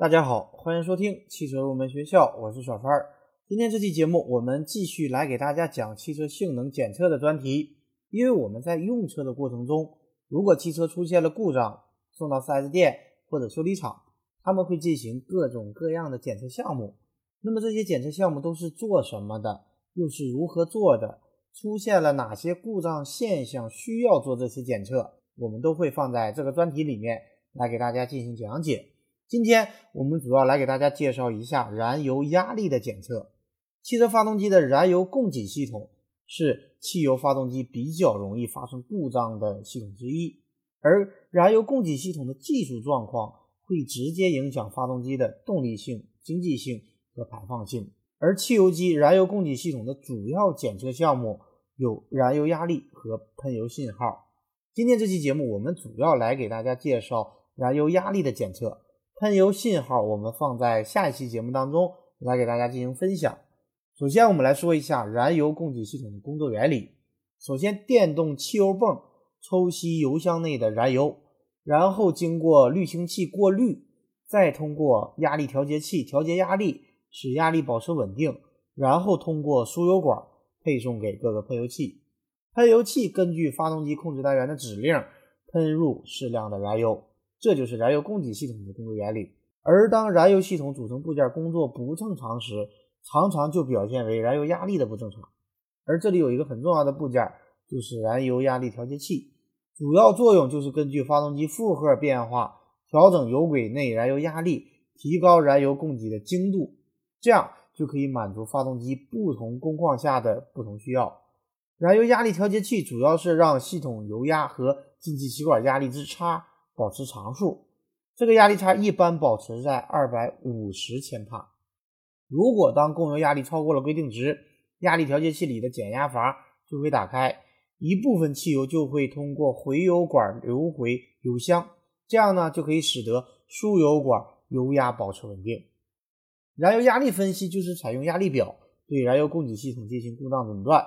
大家好，欢迎收听汽车入门学校，我是小川。今天这期节目，我们继续来给大家讲汽车性能检测的专题。因为我们在用车的过程中，如果汽车出现了故障，送到 4S 店或者修理厂，他们会进行各种各样的检测项目。那么这些检测项目都是做什么的？又是如何做的？出现了哪些故障现象需要做这些检测？我们都会放在这个专题里面来给大家进行讲解。今天我们主要来给大家介绍一下燃油压力的检测。汽车发动机的燃油供给系统是汽油发动机比较容易发生故障的系统之一，而燃油供给系统的技术状况会直接影响发动机的动力性、经济性和排放性。而汽油机燃油供给系统的主要检测项目有燃油压力和喷油信号。今天这期节目，我们主要来给大家介绍燃油压力的检测，喷油信号我们放在下一期节目当中来给大家进行分享。首先，我们来说一下燃油供给系统的工作原理。首先，电动汽油泵抽吸油箱内的燃油，然后经过滤清器过滤，再通过压力调节器调节压力，使压力保持稳定，然后通过输油管配送给各个喷油器。喷油器根据发动机控制单元的指令喷入适量的燃油，这就是燃油供给系统的工作原理。而当燃油系统组成部件工作不正常时，常常就表现为燃油压力的不正常。而这里有一个很重要的部件，就是燃油压力调节器，主要作用就是根据发动机负荷变化调整油轨内燃油压力，提高燃油供给的精度，这样就可以满足发动机不同工况下的不同需要。燃油压力调节器主要是让系统油压和进气歧管压力之差保持常数，这个压力差一般保持在二百五十千帕。如果当供油压力超过了规定值，压力调节器里的减压阀就会打开，一部分汽油就会通过回油管流回油箱，这样呢就可以使得输油管油压保持稳定。燃油压力分析就是采用压力表对燃油供给系统进行故障诊断。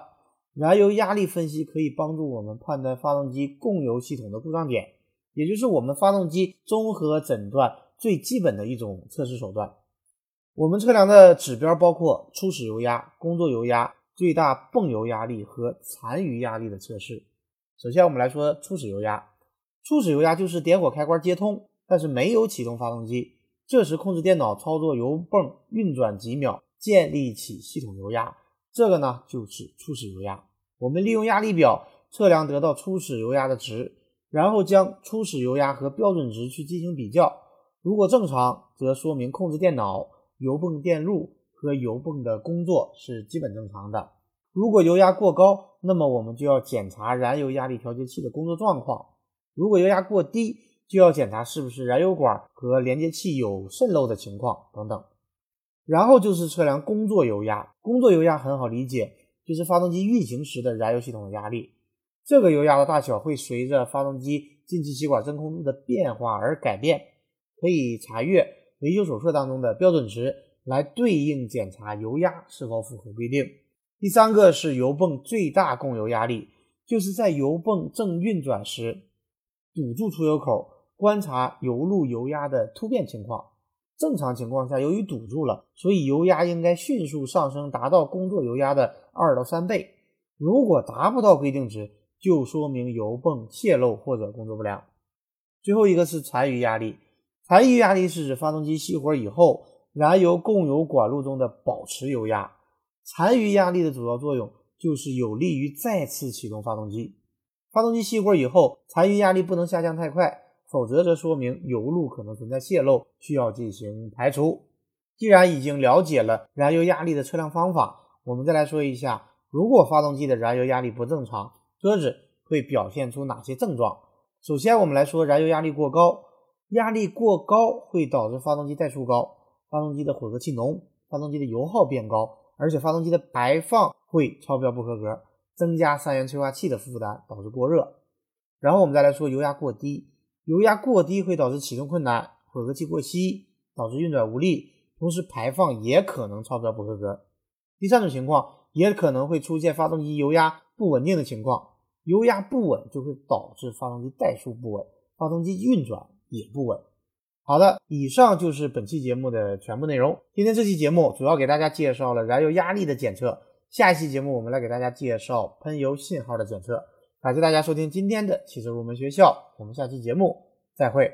燃油压力分析可以帮助我们判断发动机供油系统的故障点，也就是我们发动机综合诊断最基本的一种测试手段。我们测量的指标包括初始油压、工作油压、最大泵油压力和残余压力的测试。首先，我们来说初始油压。初始油压就是点火开关接通，但是没有启动发动机，这时控制电脑操作油泵运转几秒，建立起系统油压。这个呢就是初始油压，我们利用压力表测量得到初始油压的值，然后将初始油压和标准值去进行比较，如果正常，则说明控制电脑、油泵电路和油泵的工作是基本正常的。如果油压过高，那么我们就要检查燃油压力调节器的工作状况；如果油压过低，就要检查是不是燃油管和连接器有渗漏的情况等等。然后就是测量工作油压，工作油压很好理解，就是发动机运行时的燃油系统的压力。这个油压的大小会随着发动机进气歧管真空度的变化而改变，可以查阅维修手册当中的标准值来对应检查油压是否符合规定。第三个是油泵最大供油压力，就是在油泵正运转时堵住出油口，观察油路油压的突变情况。正常情况下，由于堵住了，所以油压应该迅速上升，达到工作油压的二到三倍。如果达不到规定值，就说明油泵泄漏或者工作不良。最后一个是残余压力，残余压力是指发动机熄火以后，燃油供油管路中的保持油压。残余压力的主要作用就是有利于再次启动发动机。发动机熄火以后，残余压力不能下降太快。否则，则说明油路可能存在泄漏，需要进行排除。既然已经了解了燃油压力的测量方法，我们再来说一下，如果发动机的燃油压力不正常，车子会表现出哪些症状？首先，我们来说燃油压力过高，压力过高会导致发动机怠速高，发动机的混合气浓，发动机的油耗变高，而且发动机的排放会超标不合格，增加三元催化器的负担，导致过热。然后我们再来说油压过低。油压过低会导致启动困难，混合气过稀，导致运转无力，同时排放也可能超标不合格。第三种情况也可能会出现发动机油压不稳定的情况，油压不稳就会导致发动机怠速不稳，发动机运转也不稳。好的，以上就是本期节目的全部内容。今天这期节目主要给大家介绍了燃油压力的检测，下一期节目我们来给大家介绍喷油信号的检测。感谢大家收听今天的汽车入门学校，我们下期节目再会。